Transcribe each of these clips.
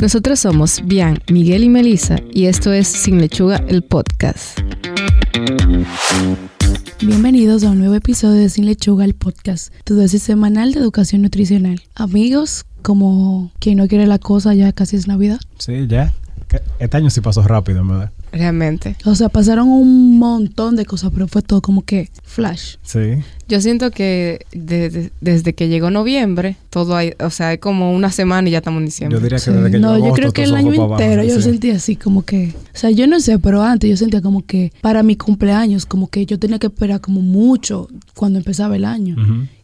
Nosotros somos Bian, Miguel y Melissa y esto es Sin Lechuga, el podcast. Bienvenidos a un nuevo episodio de Sin Lechuga, el podcast, tu dosis semanal de educación nutricional. Amigos, como quien no quiere la cosa, ya casi es Navidad. Sí, ya. Este año sí pasó rápido, en verdad. Realmente. O sea, pasaron un montón de cosas, pero fue todo como que flash. Sí. Yo siento que desde, desde que llegó noviembre, todo hay, o sea, hay como una semana y ya estamos en diciembre. Yo diría que Sí. desde que no, llegó yo creo que el año abajo, entero yo sí. sentía así como que, o sea, yo no sé, pero antes yo sentía como que para mi cumpleaños, como que yo tenía que esperar como mucho cuando empezaba el año.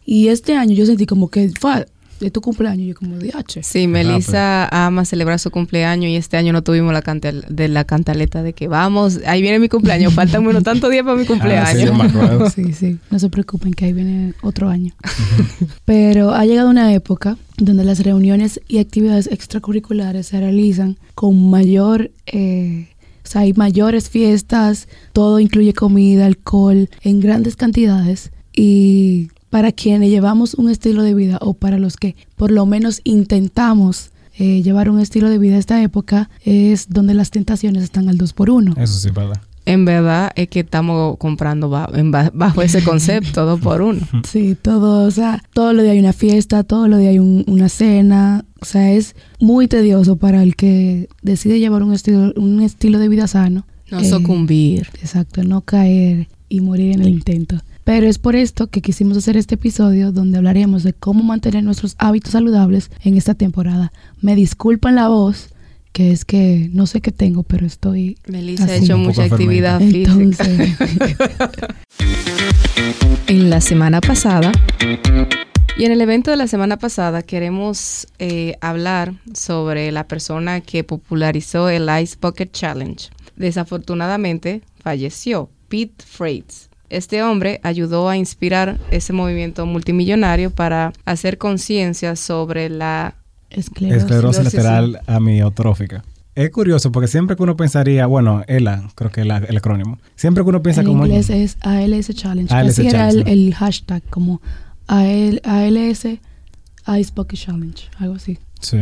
Y este año yo sentí como que fue de tu cumpleaños, yo como de H. Sí, Melissa ama celebrar su cumpleaños y este año no tuvimos la cantal de la cantaleta de que vamos, ahí viene mi cumpleaños, faltan unos tantos días para mi Ah, sí, cumpleaños. acuerdo. Sí, sí, no se preocupen que ahí viene otro año. Pero ha llegado una época donde las reuniones y actividades extracurriculares se realizan con mayor, eh, o sea, hay mayores fiestas, todo incluye comida, alcohol en grandes cantidades y para quienes llevamos un estilo de vida o para los que por lo menos intentamos eh, llevar un estilo de vida a esta época es donde las tentaciones están al 2 por 1 Eso sí, ¿verdad? En verdad es que estamos comprando bajo ese concepto, dos por uno. Sí, todo, o sea, todo lo de hay una fiesta, todo lo de hay un- una cena, o sea, es muy tedioso para el que decide llevar un estilo, un estilo de vida sano. No Eh, sucumbir. Exacto, no caer y morir en el intento. Pero es por esto que quisimos hacer este episodio donde hablaremos de cómo mantener nuestros hábitos saludables en esta temporada. Me disculpan la voz, que es que no sé qué tengo, pero estoy... Melissa ha hecho mucha actividad Entonces, física. En la semana pasada y en el evento de la semana pasada queremos eh, hablar sobre la persona que popularizó el Ice Bucket Challenge. Desafortunadamente falleció, Pete Freights. Este hombre ayudó a inspirar ese movimiento multimillonario para hacer conciencia sobre la... esclerosis. Lateral amiotrófica. Es curioso porque siempre que uno pensaría, bueno, ELA, creo que es el acrónimo. Siempre que uno piensa En como en- inglés es ALS Challenge. ALS Así era el, Challenge. el hashtag, como AL, ALS Ice Bucket Challenge, algo así. Sí.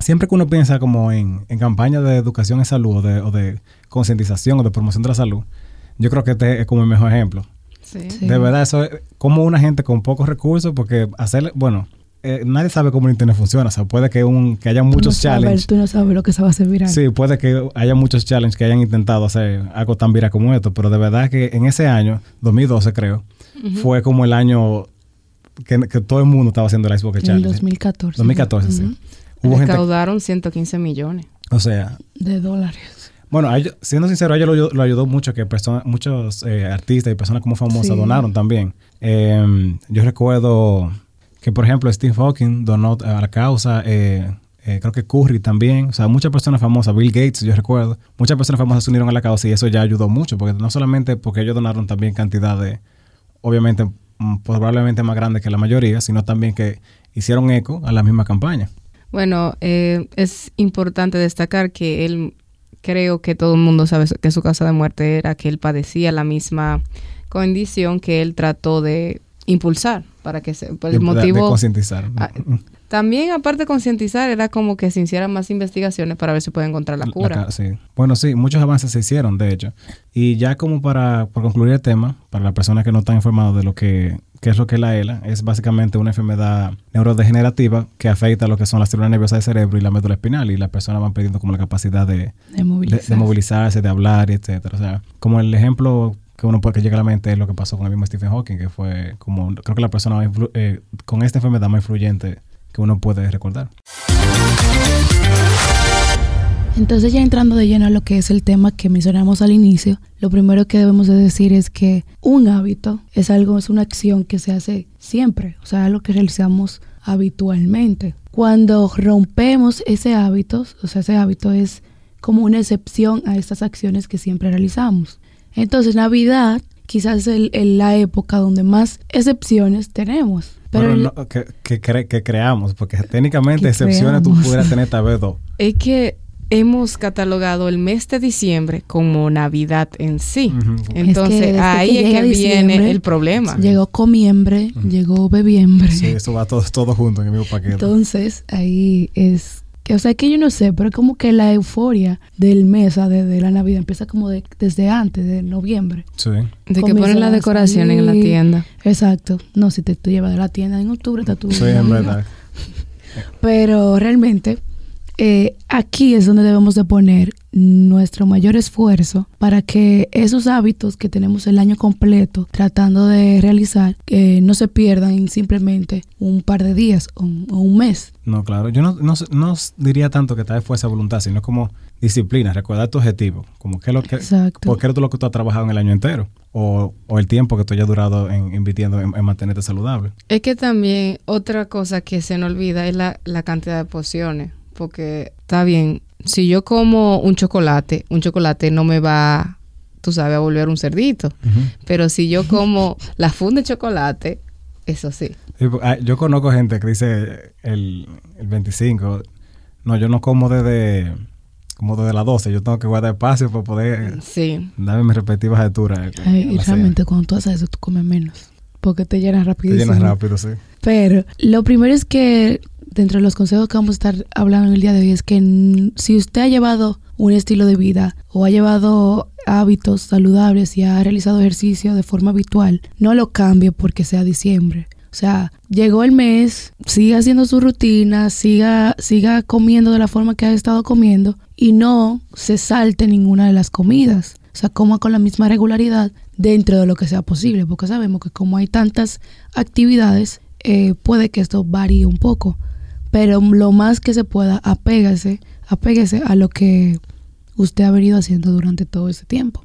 Siempre que uno piensa como en, en campañas de educación en salud o de, o de concientización o de promoción de la salud, yo creo que este es como el mejor ejemplo. Sí. De verdad, eso es como una gente con pocos recursos, porque hacerle, bueno, eh, nadie sabe cómo el internet funciona, o sea, puede que, un, que haya no muchos sabes- challenges. Tú no sabes lo que se va a hacer viral. Sí, puede que haya muchos challenges que hayan intentado hacer algo tan viral como esto, pero de verdad que en ese año, 2012 creo, fue como el año que, que todo el mundo estaba haciendo el Ice Bucket en el Challenge. 2014. 2014, sí. Ujú. Hubo gente, Recaudaron 115 millones. o sea, De dólares. Bueno, a ellos- siendo sincero, a ellos lo, lo ayudó mucho que personas, muchos eh, artistas y personas como famosas Sí. donaron también. Eh, yo recuerdo que, por ejemplo, Steve Hawking donó a la causa, eh, eh, creo que Curry también, o sea, muchas personas famosas, Bill Gates, yo recuerdo, muchas personas famosas se unieron a la causa y eso ya ayudó mucho, porque no solamente porque ellos donaron también cantidad de, obviamente, mm, probablemente más grande que la mayoría, sino también que hicieron eco a la misma campaña. Bueno, eh, es importante destacar que él, creo que todo el mundo sabe que su causa de muerte era que él padecía la misma condición que él trató de impulsar para que se, por de- el de- de motivo... concientizar. Ah, también, aparte de concientizar, era como que se hicieran más investigaciones para ver si puede encontrar la cura. sí. Bueno, sí, muchos avances se hicieron, de hecho. Y ya como para, para concluir el tema, para las personas que no están informadas de lo que qué es lo que es la ELA, es básicamente una enfermedad neurodegenerativa que afecta lo que son las células nerviosas del cerebro y la médula espinal y las personas van perdiendo como la capacidad de, De de- movilizar. de movilizarse, de hablar, etcétera. O sea, como el ejemplo que uno puede que llega a la mente es lo que pasó con el mismo Stephen Hawking, que fue como, creo que la persona más eh, con esta enfermedad más influyente que uno puede recordar. Entonces ya entrando de lleno a lo que es el tema que mencionamos al inicio, lo primero que debemos de decir es que un hábito es algo, es una acción que se hace siempre, o sea, algo que realizamos habitualmente. Cuando rompemos ese hábito, o sea, ese hábito es como una excepción a estas acciones que siempre realizamos. Entonces Navidad quizás es el- el- la época donde más excepciones tenemos. Pero Bueno, no, que, que, cre- que creamos, porque técnicamente excepciones tú pudieras tener tal vez dos. Es que hemos catalogado el mes de diciembre como Navidad en sí. Entonces, ahí que es que viene el problema. llegó comiembre, llegó bebiembre. Sí, eso va todo, todo junto en el mismo paquete. Entonces, ahí es que, o sea, que yo no sé, pero como que la euforia del mes, de, de la Navidad, empieza como de, desde antes, de noviembre. Sí. De que ponen la decoración en la tienda. Exacto. No, si te tú llevas de la tienda en octubre, está tu... Sí, en verdad. Pero realmente eh, aquí es donde debemos de poner nuestro mayor esfuerzo para que esos hábitos que tenemos el año completo tratando de realizar que no se pierdan en simplemente un par de días o, un mes. No, claro. Yo no, no, no, diría tanto que tal vez fuerza voluntad, sino como disciplina, recordar tu objetivo, como qué es lo que, por qué es lo que tú has trabajado en el año entero o, o el tiempo que tú hayas durado en invirtiendo en, mantenerte saludable. Es que también otra cosa que se nos olvida es la, la cantidad de porciones porque está bien, si yo como un chocolate, un chocolate no me va, tú sabes, a volver un cerdito. Pero si yo como la funda de chocolate, eso sí. Yo conozco gente que dice el, el 25, no, yo no como desde como desde las 12, yo tengo que guardar espacio para poder sí. darme mis respectivas alturas. y realmente cuando tú haces eso, tú comes menos. Porque te llenas rápido. Te llenas rápido, sí. Pero lo primero es que dentro de los consejos que vamos a estar hablando el día de hoy es que si usted ha llevado un estilo de vida o ha llevado hábitos saludables y ha realizado ejercicio de forma habitual, no lo cambie porque sea diciembre. O sea, llegó el mes, siga haciendo su rutina, siga, siga comiendo de la forma que ha estado comiendo y no se salte ninguna de las comidas. O sea, coma con la misma regularidad dentro de lo que sea posible, porque sabemos que como hay tantas actividades, eh, puede que esto varíe un poco pero lo más que se pueda, apégase, apégase a lo que usted ha venido haciendo durante todo ese tiempo.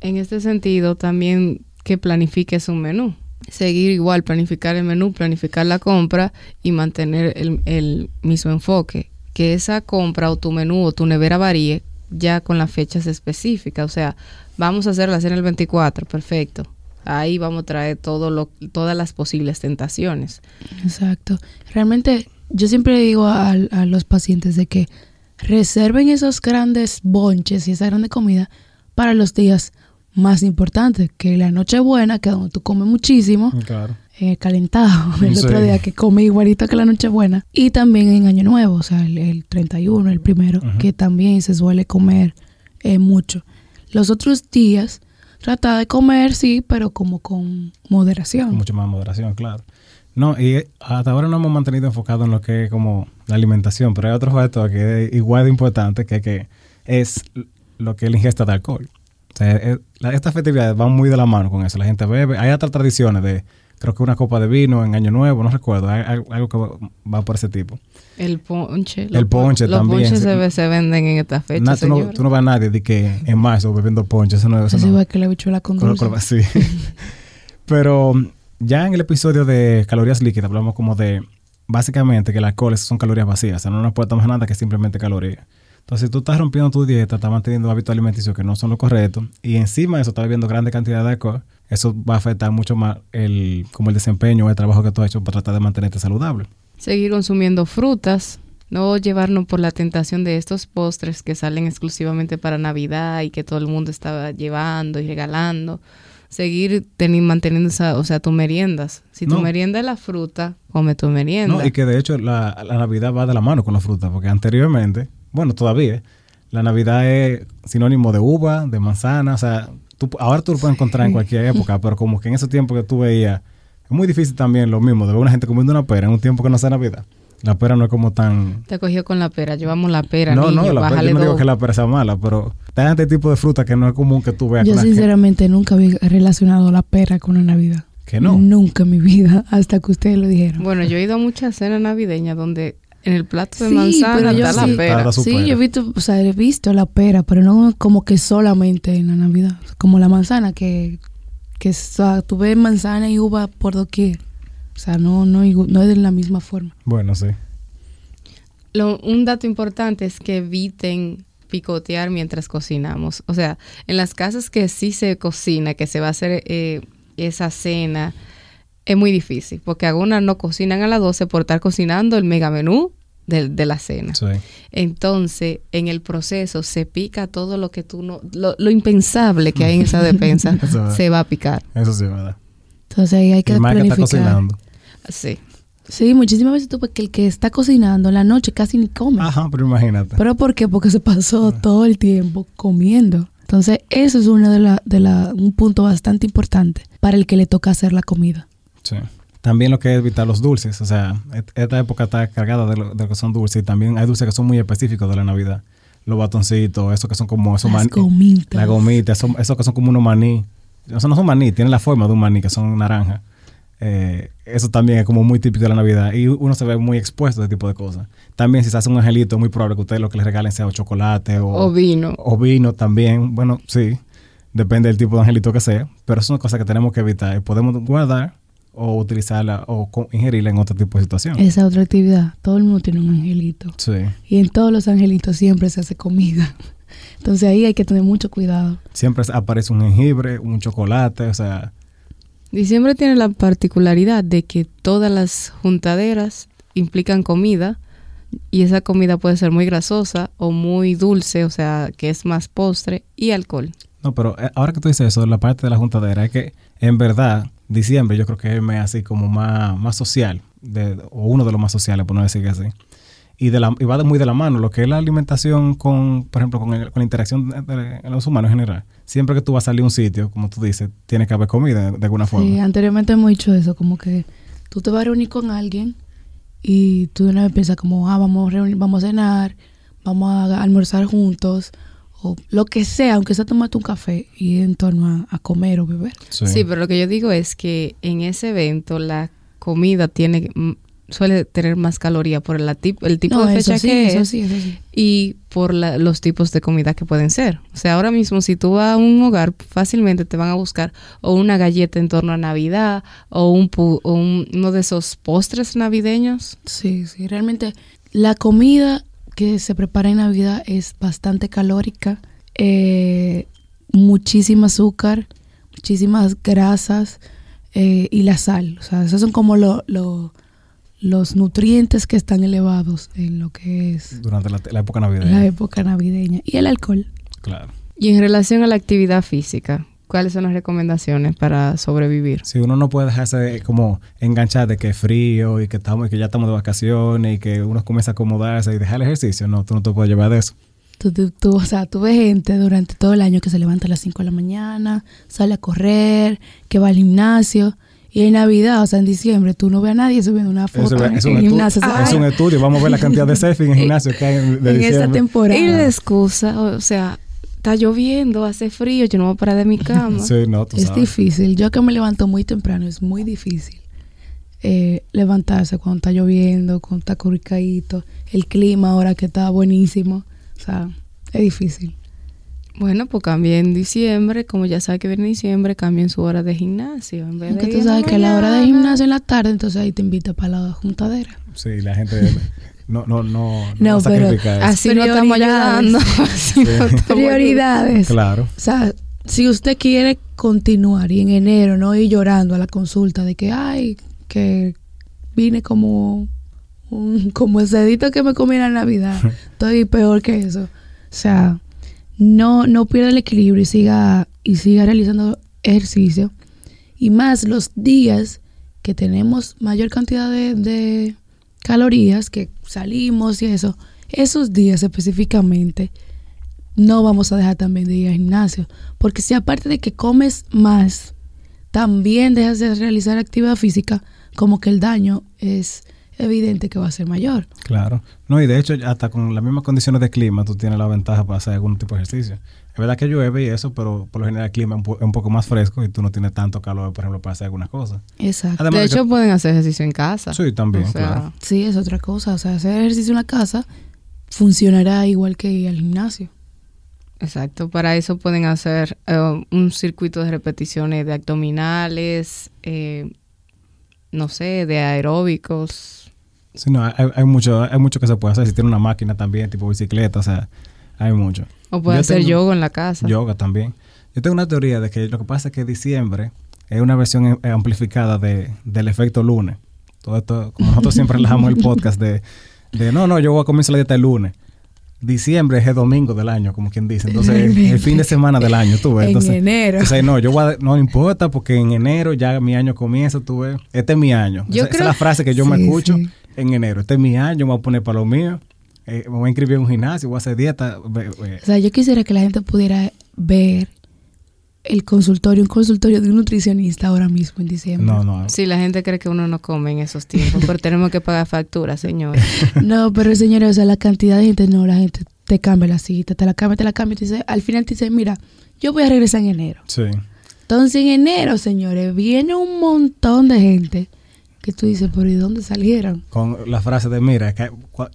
En este sentido, también que planifique su menú. Seguir igual, planificar el menú, planificar la compra y mantener el, el mismo enfoque. Que esa compra o tu menú o tu nevera varíe ya con las fechas específicas. O sea, vamos a hacer la cena el 24, perfecto. Ahí vamos a traer todo lo, todas las posibles tentaciones. Exacto. Realmente yo siempre digo a, los pacientes de que reserven esos grandes bonches y esa grande comida para los días más importantes, que la noche buena, que donde tú comes muchísimo, claro. eh, calentado, el otro día que come igualito que la noche buena, y también en Año Nuevo, o sea, el, 31, el primero, que también se suele comer eh, mucho. Los otros días, trata de comer, sí, pero como con moderación. mucho más moderación, claro. No, y hasta ahora no hemos mantenido enfocado en lo que es como la alimentación, pero hay otro factor que es igual de importante que, que es lo que es la ingesta de alcohol. O sea, estas festividades van muy de la mano con eso. La gente bebe. Hay otras tradiciones de, creo que una copa de vino en Año Nuevo, no recuerdo. Hay, algo que va por ese tipo. El ponche. El ponche también. Los ponches se, venden en esta fecha, tú, no, tú, no, ves a nadie de que en marzo bebiendo ponche. Eso no es... Eso igual que la bichuela con dulce. Sí. pero ya en el episodio de calorías líquidas hablamos como de básicamente que el alcohol son calorías vacías, o sea, no nos tomar nada que simplemente calorías. Entonces, si tú estás rompiendo tu dieta, estás manteniendo hábitos alimenticios que no son los correctos y encima de eso estás bebiendo grande cantidad de alcohol, eso va a afectar mucho más el, como el desempeño o el trabajo que tú has hecho para tratar de mantenerte saludable. Seguir consumiendo frutas, no llevarnos por la tentación de estos postres que salen exclusivamente para Navidad y que todo el mundo está llevando y regalando seguir manteniendo esa, o sea, tus meriendas. Si tu merienda es la fruta, come tu merienda. No, y que de hecho la, Navidad va de la mano con la fruta, porque anteriormente, bueno, todavía, la Navidad es sinónimo de uva, de manzana, o sea, tú, ahora tú lo puedes encontrar en cualquier época, pero como que en ese tiempo que tú veías, es muy difícil también lo mismo, de ver una gente comiendo una pera en un tiempo que no sea Navidad. La pera no es como tan... Te cogió con la pera, llevamos la pera, No, niño, no, la pera, yo no digo que la pera sea mala, pero hay este tipo de fruta que no es común que tú veas. Yo sinceramente nunca había relacionado la pera con la Navidad. ¿Que no? Nunca en mi vida, hasta que ustedes lo dijeron. Bueno, yo he ido a muchas cenas navideñas donde en el plato de manzana está la pera. Sí, yo he visto, o sea, he visto la pera, pero no como que solamente en la Navidad. Como la manzana, que, que o sea, tú ves manzana y uva por doquier. O sea, no, no, no es de la misma forma. Bueno, sí. un dato importante es que eviten picotear mientras cocinamos. O sea, en las casas que sí se cocina, que se va a hacer eh, esa cena, es muy difícil, porque algunas no cocinan a las 12 por estar cocinando el mega menú de, la cena. Entonces, en el proceso se pica todo lo que tú no, lo, impensable que hay en esa despensa, se va a picar. Eso sí, ¿verdad? Entonces ahí hay que planificar. Sí. Sí, muchísimas veces tú, porque el que está cocinando en la noche casi ni come. Ajá, pero imagínate. ¿Pero por qué? Porque se pasó todo el tiempo comiendo. Entonces, eso es uno de la, de la, un punto bastante importante para el que le toca hacer la comida. Sí. También lo que es evitar los dulces. O sea, esta época está cargada de lo, de lo que son dulces. Y también hay dulces que son muy específicos de la Navidad. Los batoncitos, esos que son como esos Las maní. gomitas. La gomita, esos, esos que son como unos maní. Esos no son maní, tienen la forma de un maní, que son naranja. Eh, eso también es como muy típico de la Navidad. Y uno se ve muy expuesto a ese tipo de cosas. También si se hace un angelito, es muy probable que ustedes lo que le regalen sea o chocolate o, O vino. o vino también. Bueno, sí, depende del tipo de angelito que sea. Pero son cosas que tenemos que evitar. Y podemos guardar o utilizarla o ingerirla en otro tipo de situación. Esa otra actividad. Todo el mundo tiene un angelito. Sí, Y en todos los angelitos siempre se hace comida. Entonces ahí hay que tener mucho cuidado. siempre aparece un jengibre, un chocolate, o sea, Diciembre tiene la particularidad de que todas las juntaderas implican comida y esa comida puede ser muy grasosa o muy dulce, o sea, que es más postre y alcohol. No, pero eh, ahora que tú dices eso, la parte de la juntadera es que en verdad diciembre yo creo que es así como más, más social, de, o uno de los más sociales, por no decir que así. Y, de la, y va muy de la mano lo que es la alimentación con, por ejemplo, con, el- con la interacción de- de los humanos en general. Siempre que tú vas a salir a un sitio, como tú dices, tiene que haber comida de, de alguna forma. Sí, anteriormente hemos dicho eso, como que tú te vas a reunir con alguien y tú de una vez piensas como, ah, vamos a reunir, vamos a cenar, vamos a almorzar juntos, o lo que sea, aunque sea tomarte un café y en torno a, a comer o beber. Sí. pero lo que yo digo es que en ese evento la comida tiene suele tener más caloría por la tip- el tipo No, de fecha sí, que eso es sí, eso sí. y por la- los tipos de comida que pueden ser. O sea, ahora mismo si tú vas a un hogar, fácilmente te van a buscar o una galleta en torno a Navidad o, un, pu- o un- uno de esos postres navideños. Sí, sí, realmente la comida que se prepara en Navidad es bastante calórica, eh, muchísimo azúcar, muchísimas grasas eh, y la sal. O sea, esos son como lo- lo- los nutrientes que están elevados en lo que es Durante la, la época navideña. la época navideña. Y el alcohol. Claro. Y en relación a la actividad física, ¿cuáles son las recomendaciones para sobrevivir? Si uno no puede dejarse como enganchar de que es frío y que estamos y que ya estamos de vacaciones y que uno comienza a acomodarse y dejar el ejercicio, no, tú no te puedes llevar de eso. Tú, tú- tú- o sea, tú ves gente durante todo el año que se levanta a las 5 de la mañana, sale a correr, que va al gimnasio. Y en Navidad, o sea, en diciembre, tú no ves a nadie subiendo una foto es, en, es un en gimnasio. o sea, es un estudio. Vamos a ver la cantidad de selfies en el gimnasio que hay en, de en esta temporada. Y la excusa, o sea, está lloviendo, hace frío, yo no voy a parar de mi cama. Sí, no, tú es sabes. difícil. Yo que me levanto muy temprano, es muy difícil eh, levantarse cuando está lloviendo, cuando está curicadito. El clima ahora que está buenísimo. O sea, es difícil. Bueno, pues cambie en diciembre, como ya sabe que viene diciembre, cambien su hora de gimnasio. En vez Aunque de tú sabes que a la hora de gimnasio en la tarde, entonces ahí te invita para la juntadera. Sí, la gente no, no, no, No, a pero. Así no estamos ayudando. Así no estamos Prioridades. Claro. O sea, si usted quiere continuar y en enero no ir llorando a la consulta de que, ay, que vine como un, como el cedito que me comí en la Navidad, estoy peor que eso. O sea, no, no pierda el equilibrio y siga, y siga realizando ejercicio. Y más los días que tenemos mayor cantidad de, calorías, que salimos y eso, esos días específicamente, no vamos a dejar también de ir al gimnasio. Porque si aparte de que comes más, también dejas de realizar actividad física, como que el daño es evidente que va a ser mayor. Claro. No, y de hecho, hasta con las mismas condiciones de clima, tú tienes la ventaja para hacer algún tipo de ejercicio. Es verdad que llueve y eso, pero por lo general el clima es un, poco más fresco y tú no tienes tanto calor, por ejemplo, para hacer algunas cosas. Exacto. Además De que- hecho, pueden hacer ejercicio en casa. Sí, también, O sea, claro. Sí, es otra cosa. O sea, hacer ejercicio en la casa funcionará igual que ir al gimnasio. Exacto, para eso pueden hacer eh, un circuito de repeticiones de abdominales, eh, no sé, de aeróbicos. Sí, no, hay, hay mucho, hay mucho que se puede hacer. Si tiene una máquina también, tipo bicicleta, o sea, hay mucho. O pueden Yo hacer tengo- yoga en la casa. Yoga también. Yo tengo una teoría de que lo que pasa es que diciembre es una versión eh, amplificada de, del efecto lunes. Todo esto, como nosotros siempre relajamos el podcast de, de no, no, yo voy a comienzar la dieta el lunes. Diciembre es el domingo del año, como quien dice. Entonces, el, fin de semana del año, tú ves. Entonces, en enero. Entonces, no, yo voy a- no importa porque en enero ya mi año comienza, tú ves. Este es mi año. Yo esa, esa creo- es la frase que yo me escucho sí. en enero. Este es mi año, me voy a poner para lo mío. eh, me voy a inscribir en un gimnasio, voy a hacer dieta. O sea, yo quisiera que la gente pudiera ver el consultorio, un consultorio de un nutricionista ahora mismo en diciembre. No, no. Sí, la gente cree que uno no come en esos tiempos, pero tenemos que pagar facturas, señores. No, pero señores, o sea, la cantidad de gente, no, la gente te cambia la cita, te la cambia, te la cambia, y te dice, al final te dice, mira, yo voy a regresar en enero. Sí. Entonces en enero, señores, viene un montón de gente que tú dices, pero ¿y dónde salieron? Con la frase de, mira, que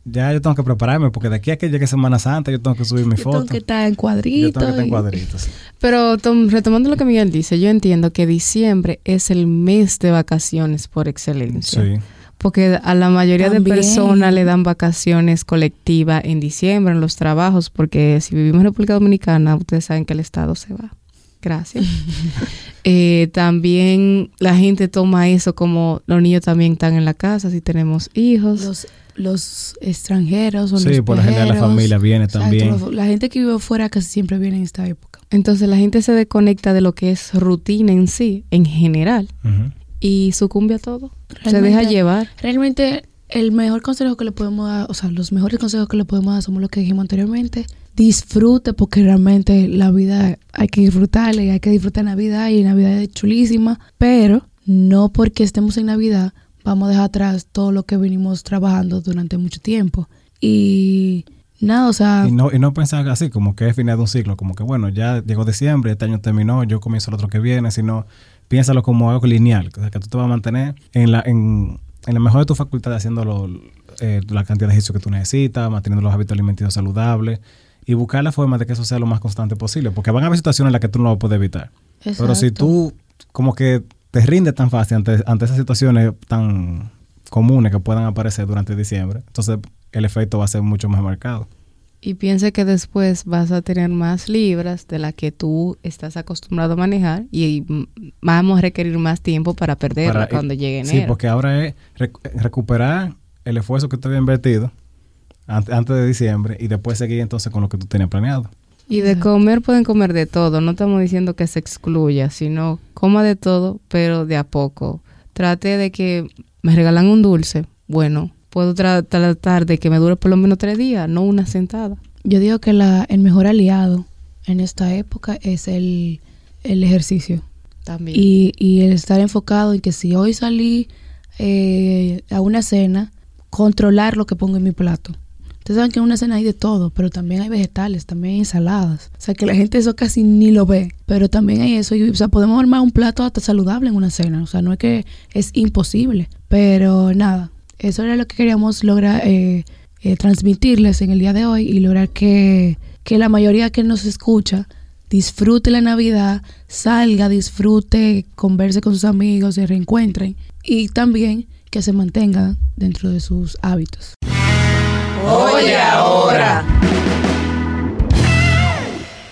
ya yo tengo que prepararme porque de aquí a que llegue Semana Santa yo tengo que subir mi Yo foto. tengo que estar en yo cuadritos. tengo que estar en y- cuadritos. Pero Tom, retomando lo que Miguel dice, yo entiendo que diciembre es el mes de vacaciones por excelencia. Sí. Porque a la mayoría También. de personas le dan vacaciones colectivas en diciembre en los trabajos, porque si vivimos en República Dominicana, ustedes saben que el Estado se va. Gracias. Eh, también la gente toma eso como los niños también están en la casa, si tenemos hijos. Los, los extranjeros o Sí, los por lo general la viajeros. familia viene Exacto, también. los- la gente que vive fuera casi siempre viene en esta época. Entonces la gente se desconecta de lo que es rutina en sí, en general, y sucumbe a todo. se Realmente- deja llevar. Realmente el mejor consejo que le podemos dar, o sea, los mejores consejos que le podemos dar somos lo que dijimos anteriormente. Disfrute porque realmente la vida hay que disfrutarla y hay que disfrutar Navidad y Navidad es chulísima, pero no porque estemos en Navidad vamos a dejar atrás todo lo que venimos trabajando durante mucho tiempo. Y nada, o sea, Y no, y no pensar así, como que es final de un ciclo, como que bueno, ya llegó diciembre, este año terminó, yo comienzo el otro que viene, sino piénsalo como algo lineal, o sea, que tú te vas a mantener en la, en, en la mejor de tus facultades haciendo lo- eh, la cantidad de ejercicio que tú necesitas, manteniendo los hábitos alimenticios saludables y buscar la forma de que eso sea lo más constante posible, porque van a haber situaciones en las que tú no lo puedes evitar. Pero si tú como que te rindes tan fácil ante, ante esas situaciones tan comunes que puedan aparecer durante diciembre, entonces el efecto va a ser mucho más marcado. Y piense que después vas a tener más libras de la que tú estás acostumbrado a manejar y vamos a requerir más tiempo para perderla Para- cuando llegue enero. Sí, porque ahora es rec- recuperar el esfuerzo que tú habías invertido antes de diciembre y después seguir entonces con lo que tú tenías planeado. Y de comer pueden comer de todo. No estamos diciendo que se excluya, sino coma de todo, pero de a poco. Trate de que me regalan un dulce. Bueno, puedo tra- tratar de que me dure por lo menos tres días, no una sentada. Yo digo que la, el mejor aliado en esta época es el, el ejercicio. También. Y, y el estar enfocado en que si hoy salí eh, a una cena, controlar lo que pongo en mi plato. Ustedes saben que en una cena hay de todo, pero también hay vegetales, también hay ensaladas. O sea, que la gente eso casi ni lo ve, pero también hay eso. Y, o sea, podemos armar un plato hasta saludable en una cena. O sea, no es que es imposible, pero nada, eso era lo que queríamos lograr eh, eh, transmitirles en el día de hoy y lograr que, que la mayoría que nos escucha disfrute la Navidad, salga, disfrute, converse con sus amigos, se reencuentren y también que se mantenga dentro de sus hábitos. Oye ahora.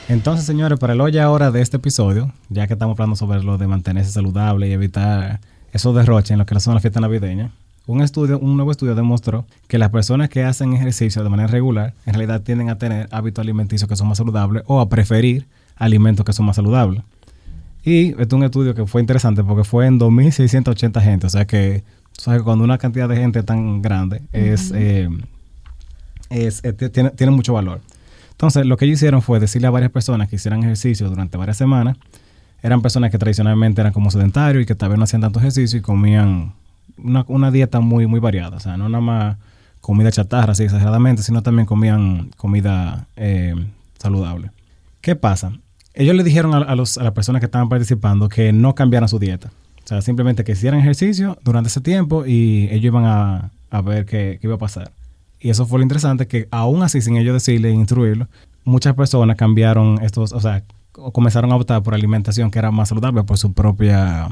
Entonces, señores, para el hoy ahora de este episodio, ya que estamos hablando sobre lo de mantenerse saludable y evitar esos derroches en lo que son las fiestas navideñas, un estudio, un nuevo estudio demostró que las personas que hacen ejercicio de manera regular, en realidad tienden a tener hábitos alimenticios que son más saludables o a preferir alimentos que son más saludables. Y este es un estudio que fue interesante porque fue en 2.680 gente, o sea que, o sea que cuando una cantidad de gente tan grande es, eh, es, eh, tiene, mucho valor. Entonces, lo que ellos hicieron fue decirle a varias personas que hicieran ejercicio durante varias semanas. Eran personas que tradicionalmente eran como sedentarios y que tal vez no hacían tanto ejercicio y comían una, dieta muy, variada. O sea, no nada más comida chatarra, así exageradamente, sino también comían comida eh, saludable. ¿Qué pasa? Ellos le dijeron a, las personas que estaban participando que no cambiaran su dieta. O sea, simplemente que hicieran ejercicio durante ese tiempo y ellos iban a, ver qué iba a pasar. Y eso fue lo interesante, que aún así, sin ellos decirle e instruirlo, muchas personas cambiaron estos, o sea, comenzaron a optar por alimentación que era más saludable por su propia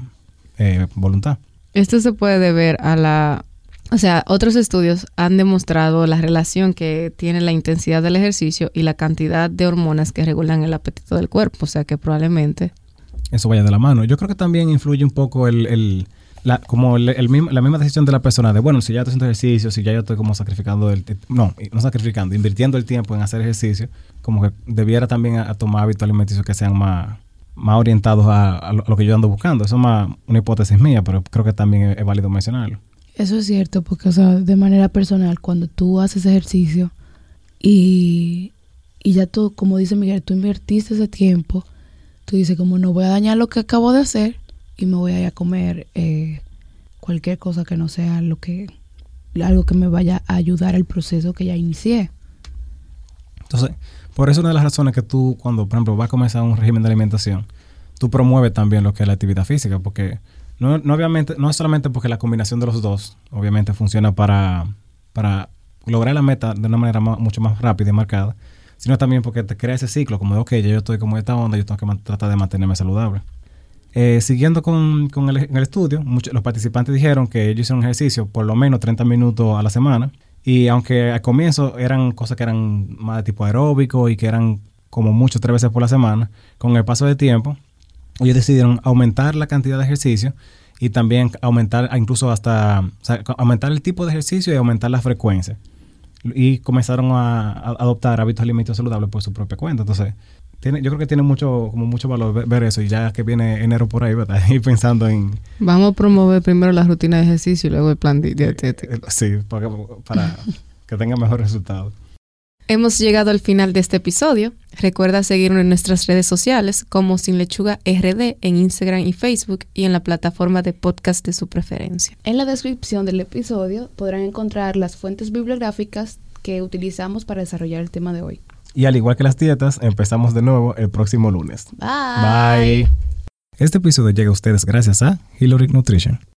eh, voluntad. Esto se puede deber a la... O sea, otros estudios han demostrado la relación que tiene la intensidad del ejercicio y la cantidad de hormonas que regulan el apetito del cuerpo. O sea que probablemente Eso vaya de la mano. Yo creo que también influye un poco el, el- la, como el, mismo- la misma decisión de la persona de, bueno, si ya estoy haciendo ejercicio, si ya yo estoy como sacrificando, el, no, no sacrificando, invirtiendo el tiempo en hacer ejercicio, como que debiera también a, tomar hábitos alimenticios que sean más, más orientados a, a lo, a lo que yo ando buscando. Eso es más una hipótesis mía, pero creo que también es, es válido mencionarlo. Eso es cierto, porque, o sea, de manera personal, cuando tú haces ejercicio y, y ya tú, como dice Miguel, tú invertiste ese tiempo, tú dices, como no voy a dañar lo que acabo de hacer y me voy a comer eh, cualquier cosa que no sea lo que algo que me vaya a ayudar al proceso que ya inicié. Entonces, por eso una de las razones que tú, cuando, por ejemplo, vas a comenzar un régimen de alimentación, tú promueves también lo que es la actividad física, porque no, no obviamente, no es solamente porque la combinación de los dos, obviamente, funciona para, para lograr la meta de una manera ma- mucho más rápida y marcada, sino también porque te crea ese ciclo, como de, ok, ya yo estoy como esta onda, yo tengo que tratar de mantenerme saludable. Eh, siguiendo con, con el, estudio, muchos, los participantes dijeron que ellos hicieron ejercicio por lo menos 30 minutos a la semana. Y aunque al comienzo eran cosas que eran más de tipo aeróbico y que eran como mucho tres veces por la semana, con el paso del tiempo, ellos decidieron aumentar la cantidad de ejercicio y también aumentar incluso hasta aumentar el tipo de ejercicio y aumentar la frecuencia. Y comenzaron a, adoptar hábitos alimenticios saludables por su propia cuenta. Entonces, tiene, yo creo que tiene mucho, como mucho valor ver, ver eso. Y ya que viene enero por ahí, ¿verdad? Y pensando en... Vamos a promover primero la rutina de ejercicio y luego el plan di- dietético. eh, sí, para, para que tenga mejor resultado. Hemos llegado al final de este episodio. Recuerda seguirnos en nuestras redes sociales como Sin Lechuga RD en Instagram y Facebook y en la plataforma de podcast de su preferencia. En la descripción del episodio podrán encontrar las fuentes bibliográficas que utilizamos para desarrollar el tema de hoy. Y al igual que las dietas, empezamos de nuevo el próximo lunes. Bye. Bye. Este episodio llega a ustedes gracias a Hillary Nutrition.